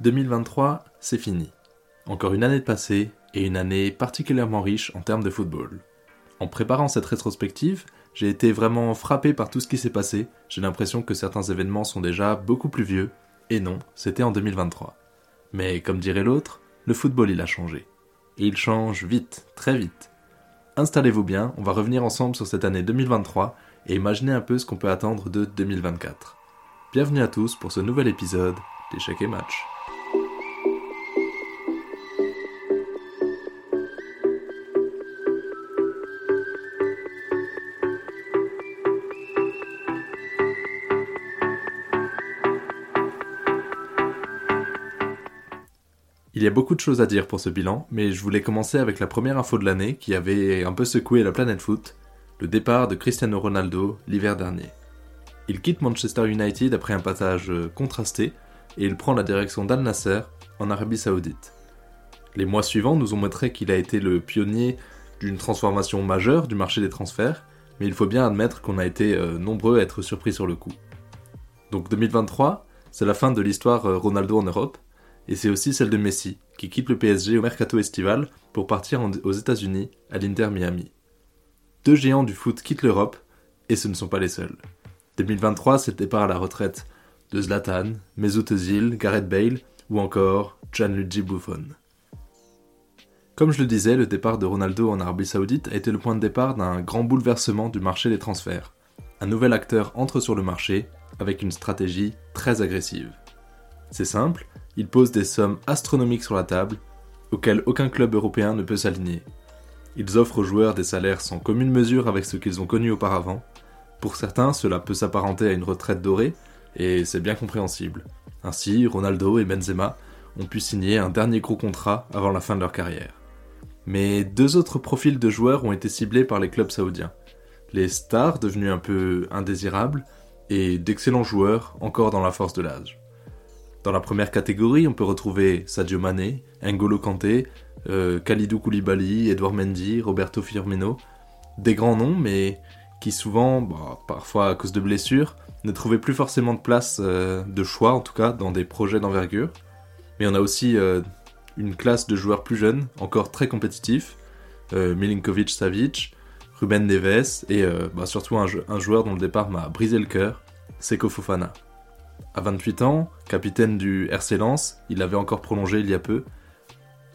2023, c'est fini. Encore une année de passée et une année particulièrement riche en termes de football. En préparant cette rétrospective, j'ai été vraiment frappé par tout ce qui s'est passé. J'ai l'impression que certains événements sont déjà beaucoup plus vieux. Et non, c'était en 2023. Mais comme dirait l'autre, le football il a changé. Et il change vite, très vite. Installez-vous bien, on va revenir ensemble sur cette année 2023 et imaginer un peu ce qu'on peut attendre de 2024. Bienvenue à tous pour ce nouvel épisode d'Échec et Match. Il y a beaucoup de choses à dire pour ce bilan, mais je voulais commencer avec la première info de l'année qui avait un peu secoué la planète foot, le départ de Cristiano Ronaldo l'hiver dernier. Il quitte Manchester United après un passage contrasté et il prend la direction d'Al Nasser en Arabie Saoudite. Les mois suivants nous ont montré qu'il a été le pionnier d'une transformation majeure du marché des transferts, mais il faut bien admettre qu'on a été euh, nombreux à être surpris sur le coup. Donc 2023, c'est la fin de l'histoire euh, Ronaldo en Europe, et c'est aussi celle de Messi, qui quitte le PSG au mercato estival pour partir aux États-Unis à l'Inter Miami. Deux géants du foot quittent l'Europe, et ce ne sont pas les seuls. 2023, c'est le départ à la retraite de Zlatan, Mesut Özil, Gareth Bale ou encore Gianluigi Buffon. Comme je le disais, le départ de Ronaldo en Arabie Saoudite a été le point de départ d'un grand bouleversement du marché des transferts. Un nouvel acteur entre sur le marché avec une stratégie très agressive. C'est simple, il pose des sommes astronomiques sur la table, auxquelles aucun club européen ne peut s'aligner. Ils offrent aux joueurs des salaires sans commune mesure avec ce qu'ils ont connu auparavant. Pour certains, cela peut s'apparenter à une retraite dorée, et c'est bien compréhensible. Ainsi, Ronaldo et Benzema ont pu signer un dernier gros contrat avant la fin de leur carrière. Mais deux autres profils de joueurs ont été ciblés par les clubs saoudiens. Les stars devenus un peu indésirables, et d'excellents joueurs encore dans la force de l'âge. Dans la première catégorie, on peut retrouver Sadio Mané, N'Golo Kanté, euh, Khalidou Koulibaly, Edouard Mendy, Roberto Firmino. Des grands noms, mais qui souvent, bah, parfois à cause de blessures, ne trouvaient plus forcément de place, euh, de choix en tout cas, dans des projets d'envergure. Mais on a aussi euh, une classe de joueurs plus jeunes, encore très compétitifs, Milinkovic Savic, Ruben Neves, et bah, surtout un, un joueur dont le départ m'a brisé le cœur, Seko Fofana. À 28 ans, capitaine du RC Lens, il avait encore prolongé il y a peu.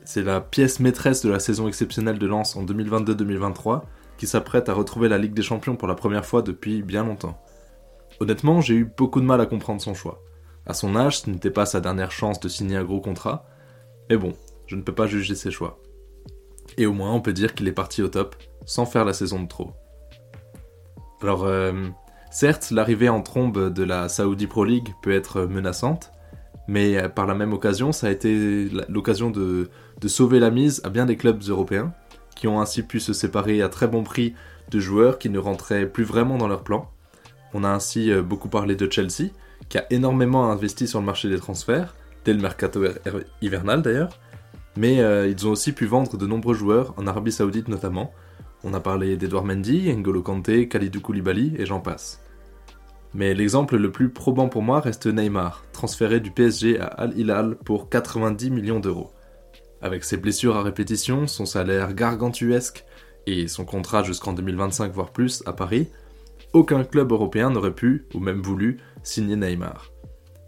C'est la pièce maîtresse de la saison exceptionnelle de Lens en 2022-2023 qui s'apprête à retrouver la Ligue des Champions pour la première fois depuis bien longtemps. Honnêtement, j'ai eu beaucoup de mal à comprendre son choix. À son âge, ce n'était pas sa dernière chance de signer un gros contrat, mais bon, je ne peux pas juger ses choix. Et au moins, on peut dire qu'il est parti au top, sans faire la saison de trop. Alors, euh, Certes, l'arrivée en trombe de la Saudi Pro League peut être menaçante, mais euh, par la même occasion, ça a été l'occasion de, sauver la mise à bien des clubs européens, qui ont ainsi pu se séparer à très bon prix de joueurs qui ne rentraient plus vraiment dans leur plan. On a ainsi euh, beaucoup parlé de Chelsea, qui a énormément investi sur le marché des transferts, dès le mercato hivernal d'ailleurs, mais euh, ils ont aussi pu vendre de nombreux joueurs, en Arabie Saoudite notamment. On a parlé d'Edouard Mendy, N'Golo Kanté, Khalidou Koulibaly et j'en passe. Mais l'exemple le plus probant pour moi reste Neymar, transféré du PSG à Al Hilal pour 90 millions d'euros. Avec ses blessures à répétition, son salaire gargantuesque et son contrat jusqu'en 2025 voire plus à Paris, aucun club européen n'aurait pu, ou même voulu, signer Neymar.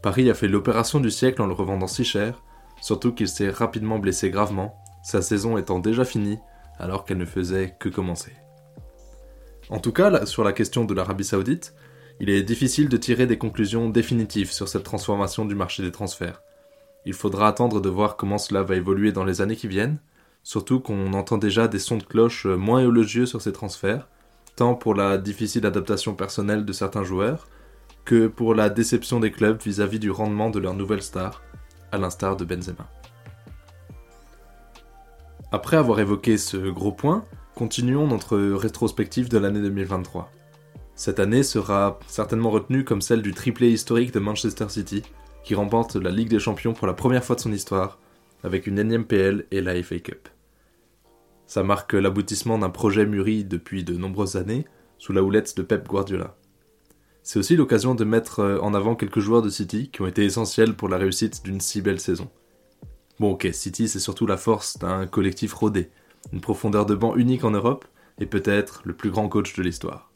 Paris a fait l'opération du siècle en le revendant si cher, surtout qu'il s'est rapidement blessé gravement, sa saison étant déjà finie alors qu'elle ne faisait que commencer. En tout cas, sur la question de l'Arabie Saoudite, il est difficile de tirer des conclusions définitives sur cette transformation du marché des transferts. Il faudra attendre de voir comment cela va évoluer dans les années qui viennent, surtout qu'on entend déjà des sons de cloche moins élogieux sur ces transferts, tant pour la difficile adaptation personnelle de certains joueurs, que pour la déception des clubs vis-à-vis du rendement de leurs nouvelles stars, à l'instar de Benzema. Après avoir évoqué ce gros point, continuons notre rétrospective de l'année 2023. Cette année sera certainement retenue comme celle du triplé historique de Manchester City, qui remporte la Ligue des Champions pour la première fois de son histoire, avec une énième PL et la FA Cup. Ça marque l'aboutissement d'un projet mûri depuis de nombreuses années, sous la houlette de Pep Guardiola. c'est aussi l'occasion de mettre en avant quelques joueurs de City qui ont été essentiels pour la réussite d'une si belle saison. Bon ok, City c'est surtout la force d'un collectif rodé, une profondeur de banc unique en Europe, et peut-être le plus grand coach de l'histoire.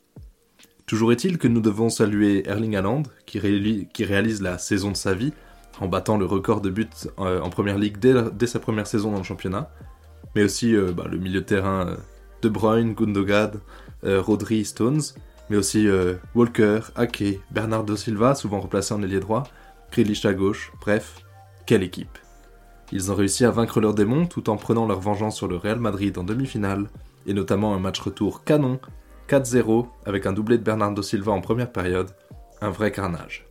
Toujours est-il que nous devons saluer Erling Haaland, qui, réalise la saison de sa vie, en battant le record de buts euh, en première ligue dès, sa première saison dans le championnat, mais aussi euh, bah, le milieu de terrain euh, De Bruyne, Gundogan, Rodri, Stones, mais aussi Walker, Ake, Bernardo Silva, souvent replacé en ailier droit, Grealish à gauche, bref, quelle équipe Ils ont réussi à vaincre leurs démons tout en prenant leur vengeance sur le Real Madrid en demi-finale, et notamment un match retour canon, 4-0, avec un doublé de Bernardo Silva en première période, un vrai carnage.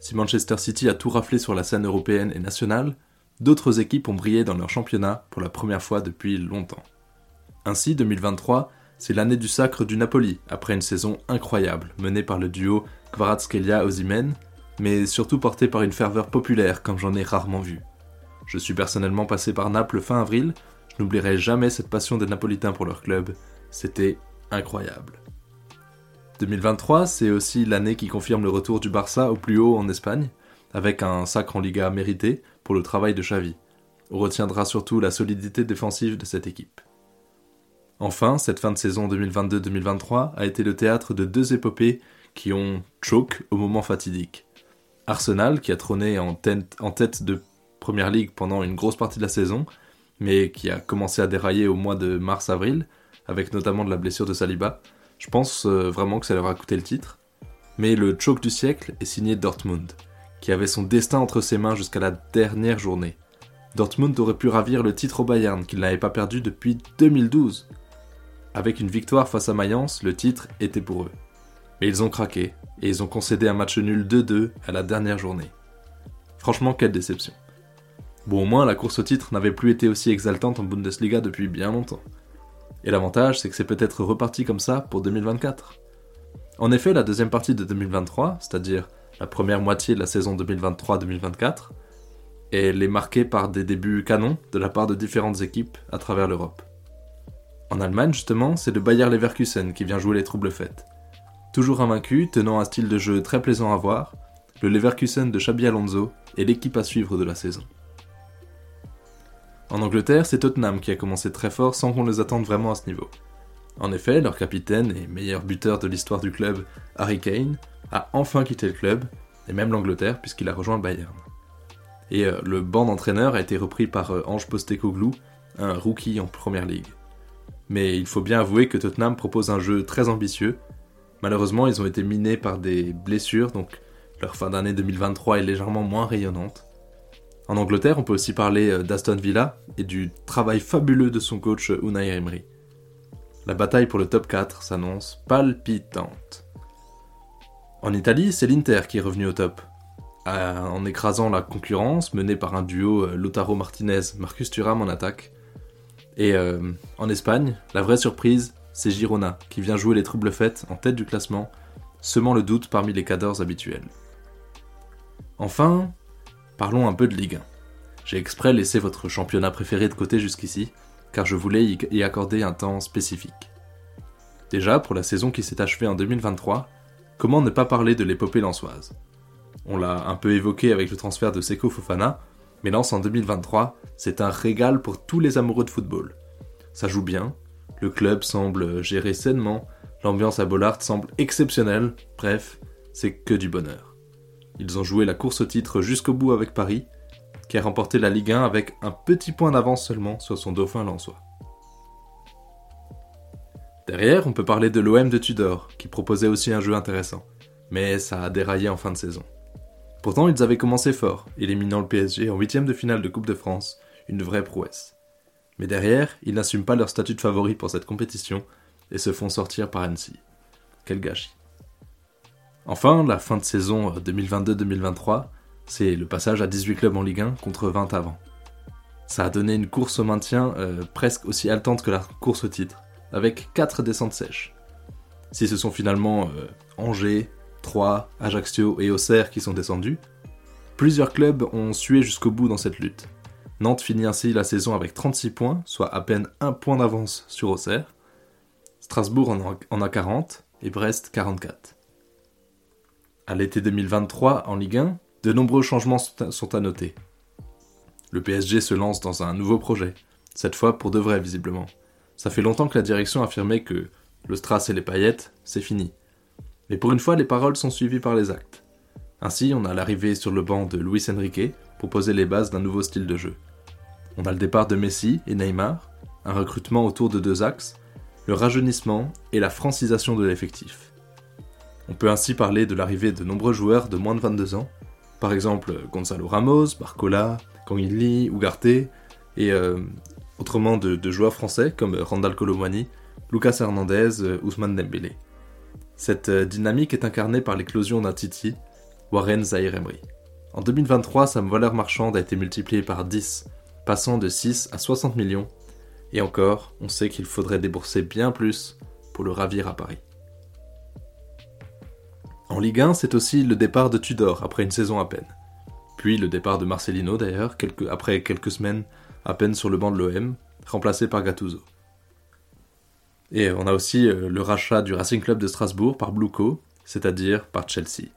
Si Manchester City a tout raflé sur la scène européenne et nationale, d'autres équipes ont brillé dans leur championnat pour la première fois depuis longtemps. Ainsi, 2023, c'est l'année du sacre du Napoli, après une saison incroyable, menée par le duo Kvaratskhelia-Ozymen, mais surtout portée par une ferveur populaire comme j'en ai rarement vu. Je suis personnellement passé par Naples fin avril, je n'oublierai jamais cette passion des Napolitains pour leur club, c'était incroyable. 2023, c'est aussi l'année qui confirme le retour du Barça au plus haut en Espagne, avec un sacre en Liga mérité pour le travail de Xavi. On retiendra surtout la solidité défensive de cette équipe. Enfin, cette fin de saison 2022-2023 a été le théâtre de deux épopées qui ont choke au moment fatidique. Arsenal, qui a trôné en tête, en tête de Première Ligue pendant une grosse partie de la saison, mais qui a commencé à dérailler au mois de mars-avril, avec notamment de la blessure de Saliba. Je pense euh, vraiment que ça leur a coûté le titre. Mais le choke du siècle est signé Dortmund, qui avait son destin entre ses mains jusqu'à la dernière journée. Dortmund aurait pu ravir le titre au Bayern, qu'il n'avait pas perdu depuis 2012. Avec une victoire face à Mayence, le titre était pour eux. Mais ils ont craqué, et ils ont concédé un match nul 2-2 à la dernière journée. Franchement, quelle déception. Bon, au moins, la course au titre n'avait plus été aussi exaltante en Bundesliga depuis bien longtemps. Et l'avantage, c'est que c'est peut-être reparti comme ça pour 2024. En effet, la deuxième partie de 2023, c'est-à-dire la première moitié de la saison 2023-2024, elle est marquée par des débuts canons de la part de différentes équipes à travers l'Europe. En Allemagne, justement, c'est le Bayer Leverkusen qui vient jouer les troubles fêtes. Toujours invaincu, tenant un style de jeu très plaisant à voir, le Leverkusen de Xabi Alonso est l'équipe à suivre de la saison. En Angleterre, c'est Tottenham qui a commencé très fort sans qu'on les attende vraiment à ce niveau. En effet, leur capitaine et meilleur buteur de l'histoire du club, Harry Kane, a enfin quitté le club, et même l'Angleterre puisqu'il a rejoint le Bayern. Et euh, le banc d'entraîneur a été repris par euh, Ange Postecoglou, un rookie en Première Ligue. Mais il faut bien avouer que Tottenham propose un jeu très ambitieux. Malheureusement, ils ont été minés par des blessures, donc leur fin d'année 2023 est légèrement moins rayonnante. En Angleterre, on peut aussi parler euh, d'Aston Villa et du travail fabuleux de son coach euh, Unai Emery. La bataille pour le top 4 s'annonce palpitante. En Italie, c'est l'Inter qui est revenu au top, en écrasant la concurrence menée par un duo euh, Lautaro Martinez-Marcus Thuram en attaque. Et en Espagne, la vraie surprise, c'est Girona, qui vient jouer les troubles fêtes en tête du classement, semant le doute parmi les cadors habituels. Enfin, Parlons un peu de Ligue 1. J'ai exprès laissé votre championnat préféré de côté jusqu'ici, car je voulais y accorder un temps spécifique. Déjà, pour la saison qui s'est achevée en 2023, comment ne pas parler de l'épopée lançoise? On l'a un peu évoqué avec le transfert de Seko Fofana, mais Lens en 2023, c'est un régal pour tous les amoureux de football. Ça joue bien, le club semble gérer sainement, l'ambiance à Bollard semble exceptionnelle, bref, c'est que du bonheur. Ils ont joué la course au titre jusqu'au bout avec Paris, qui a remporté la Ligue 1 avec un petit point d'avance seulement sur son dauphin lensois. Derrière, on peut parler de l'OM de Tudor, qui proposait aussi un jeu intéressant, mais ça a déraillé en fin de saison. Pourtant, ils avaient commencé fort, éliminant le PSG en huitième de finale de Coupe de France, une vraie prouesse. Mais derrière, ils n'assument pas leur statut de favori pour cette compétition et se font sortir par Annecy. Quel gâchis. Enfin, la fin de saison 2022-2023, euh, c'est le passage à 18 clubs en Ligue 1 contre 20 avant. Ça a donné une course au maintien euh, presque aussi haletante que la course au titre, avec 4 descentes sèches. Si ce sont finalement euh, Angers, Troyes, Ajaccio et Auxerre qui sont descendus, plusieurs clubs ont sué jusqu'au bout dans cette lutte. Nantes finit ainsi la saison avec 36 points, soit à peine un point d'avance sur Auxerre. Strasbourg en a 40 et Brest 44. À l'été 2023, en Ligue 1, de nombreux changements sont à noter. Le PSG se lance dans un nouveau projet, cette fois pour de vrai visiblement. Ça fait longtemps que la direction affirmait que le strass et les paillettes, c'est fini. Mais pour une fois, les paroles sont suivies par les actes. Ainsi, on a l'arrivée sur le banc de Luis Enrique pour poser les bases d'un nouveau style de jeu. On a le départ de Messi et Neymar, un recrutement autour de deux axes, le rajeunissement et la francisation de l'effectif. On peut ainsi parler de l'arrivée de nombreux joueurs de moins de 22 ans, par exemple Gonzalo Ramos, Barcola, Kangin Ugarte, et euh, autrement de, joueurs français comme Randall Colomwani, Lucas Hernandez, euh, Ousmane Dembélé. Cette euh, dynamique est incarnée par l'éclosion d'un Titi, Warren Zahir Emery. En 2023, sa valeur marchande a été multipliée par 10, passant de 6 à 60 millions, et encore, on sait qu'il faudrait débourser bien plus pour le ravir à Paris. En Ligue 1, c'est aussi le départ de Tudor après une saison à peine. Puis le départ de Marcelino d'ailleurs, après quelques semaines à peine sur le banc de l'OM, remplacé par Gattuso. Et on a aussi euh, le rachat du Racing Club de Strasbourg par Bluco, c'est-à-dire par Chelsea.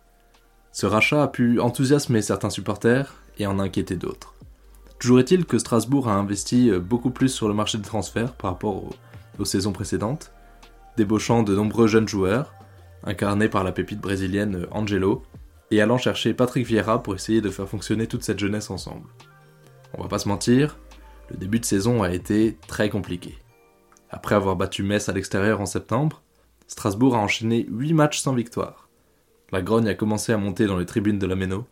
Ce rachat a pu enthousiasmer certains supporters et en inquiéter d'autres. Toujours est-il que Strasbourg a investi euh, beaucoup plus sur le marché des transferts par rapport aux saisons précédentes, débauchant de nombreux jeunes joueurs, incarné par la pépite brésilienne Angelo, et allant chercher Patrick Vieira pour essayer de faire fonctionner toute cette jeunesse ensemble. On va pas se mentir, le début de saison a été très compliqué. Après avoir battu Metz à l'extérieur en septembre, Strasbourg a enchaîné 8 matchs sans victoire. La grogne a commencé à monter dans les tribunes de la Méno,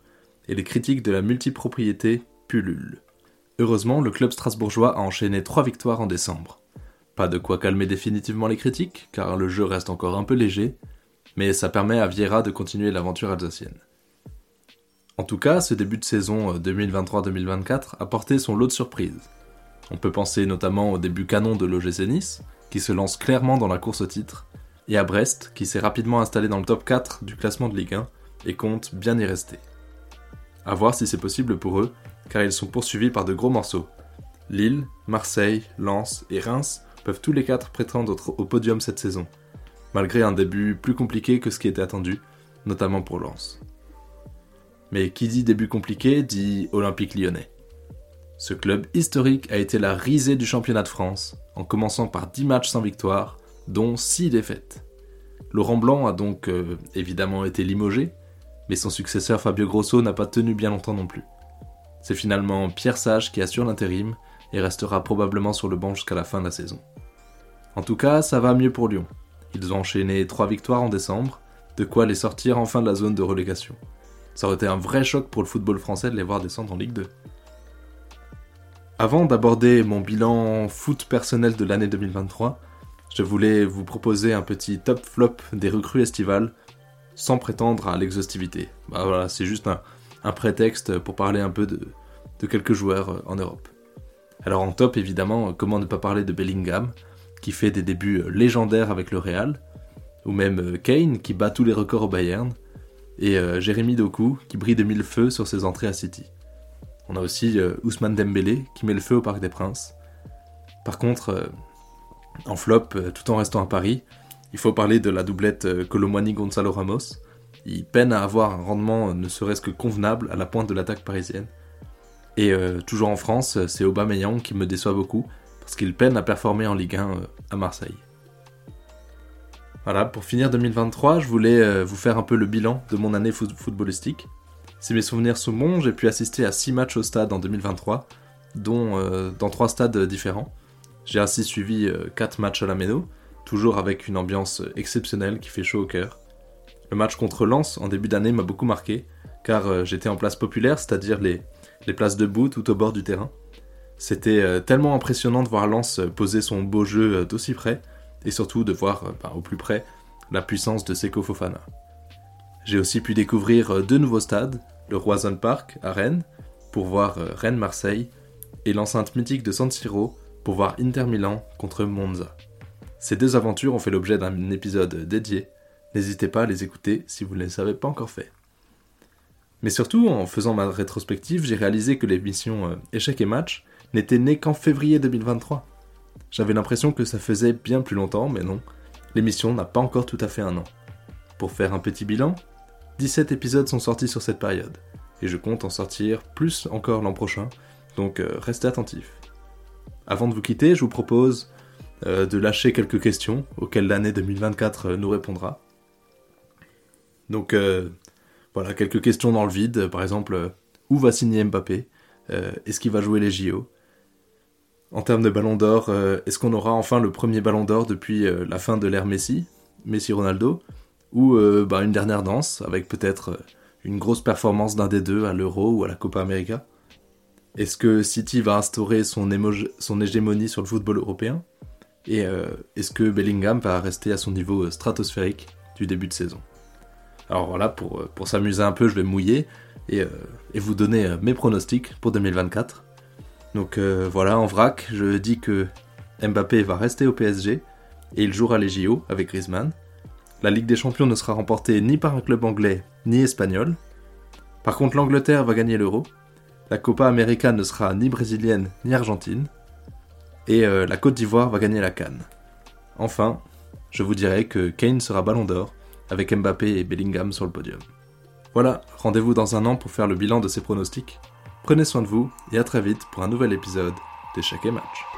et les critiques de la multipropriété pullulent. Heureusement, le club strasbourgeois a enchaîné 3 victoires en décembre. Pas de quoi calmer définitivement les critiques, car le jeu reste encore un peu léger, mais ça permet à Vieira de continuer l'aventure alsacienne. En tout cas, ce début de saison 2023-2024 euh, a porté son lot de surprises. On peut penser notamment au début canon de l'OGC Nice, qui se lance clairement dans la course au titre, et à Brest, qui s'est rapidement installé dans le top 4 du classement de Ligue 1 et compte bien y rester. A voir si c'est possible pour eux, car ils sont poursuivis par de gros morceaux. Lille, Marseille, Lens et Reims peuvent tous les quatre prétendre au podium cette saison, malgré un début plus compliqué que ce qui était attendu, notamment pour Lens. Mais qui dit début compliqué dit Olympique lyonnais. Ce club historique a été la risée du championnat de France, en commençant par 10 matchs sans victoire, dont 6 défaites. Laurent Blanc a donc euh, évidemment été limogé, mais son successeur Fabio Grosso n'a pas tenu bien longtemps non plus. C'est finalement Pierre Sage qui assure l'intérim et restera probablement sur le banc jusqu'à la fin de la saison. En tout cas, ça va mieux pour Lyon, ils ont enchaîné trois victoires en décembre, de quoi les sortir enfin de la zone de relégation. Ça aurait été un vrai choc pour le football français de les voir descendre en Ligue 2. Avant d'aborder mon bilan foot personnel de l'année 2023, je voulais vous proposer un petit top flop des recrues estivales, sans prétendre à l'exhaustivité. Bah voilà, c'est juste un, prétexte pour parler un peu de, de quelques joueurs en Europe. Alors en top, évidemment, comment ne pas parler de Bellingham, qui fait des débuts légendaires avec le Real, ou même euh, Kane qui bat tous les records au Bayern, et euh, Jérémy Doku qui brille de mille feux sur ses entrées à City. On a aussi euh, Ousmane Dembélé qui met le feu au Parc des Princes. Par contre, en flop, tout en restant à Paris, il faut parler de la doublette Colomani-Gonzalo Ramos. Il peine à avoir un rendement ne serait-ce que convenable à la pointe de l'attaque parisienne. Et toujours en France, c'est Aubameyang qui me déçoit beaucoup, parce qu'il peine à performer en Ligue 1 euh, à Marseille. Voilà, pour finir 2023, je voulais euh, vous faire un peu le bilan de mon année footballistique. Si mes souvenirs sont bons, j'ai pu assister à 6 matchs au stade en 2023, dont euh, dans 3 stades différents. J'ai ainsi suivi 4 matchs à la Méno, toujours avec une ambiance exceptionnelle qui fait chaud au cœur. Le match contre Lens en début d'année m'a beaucoup marqué, car j'étais en place populaire, c'est-à-dire les, les places debout tout au bord du terrain. C'était euh, tellement impressionnant de voir Lance euh, poser son beau jeu euh, d'aussi près, et surtout de voir ben, au plus près la puissance de Seko Fofana. J'ai aussi pu découvrir deux nouveaux stades, le Roison Park à Rennes, pour voir Rennes-Marseille, et l'enceinte mythique de San Siro pour voir Inter Milan contre Monza. Ces deux aventures ont fait l'objet d'un épisode dédié, n'hésitez pas à les écouter si vous ne les avez pas encore fait. Mais surtout, en faisant ma rétrospective, j'ai réalisé que l'émission Échec et Match n'était né qu'en février 2023. J'avais l'impression que ça faisait bien plus longtemps, mais non, l'émission n'a pas encore tout à fait un an. Pour faire un petit bilan, 17 épisodes sont sortis sur cette période, et je compte en sortir plus encore l'an prochain, donc euh, restez attentifs. Avant de vous quitter, je vous propose euh, de lâcher quelques questions auxquelles l'année 2024 euh, nous répondra. Donc voilà, quelques questions dans le vide, par exemple, où va signer Mbappé? Est-ce qu'il va jouer les JO En termes de ballon d'or, est-ce qu'on aura enfin le premier ballon d'or depuis la fin de l'ère Messi Messi-Ronaldo ou bah, une dernière danse, avec peut-être une grosse performance d'un des deux à l'Euro ou à la Copa América? Est-ce que City va instaurer son, hégémonie sur le football européen? Et euh, est-ce que Bellingham va rester à son niveau euh, stratosphérique du début de saison? Alors voilà, pour, euh, s'amuser un peu, je vais mouiller et vous donner mes pronostics pour 2024. Donc voilà, en vrac, je dis que Mbappé va rester au PSG et il jouera les JO avec Griezmann. La Ligue des Champions ne sera remportée ni par un club anglais ni espagnol. Par contre, l'Angleterre va gagner l'Euro la Copa América ne sera ni brésilienne ni argentine. Et euh, la Côte d'Ivoire va gagner la Cannes. Enfin, je vous dirai que Kane sera ballon d'or, avec Mbappé et Bellingham sur le podium. Voilà, rendez-vous dans un an pour faire le bilan de ces pronostics. Prenez soin de vous et à très vite pour un nouvel épisode d'Échec et Match.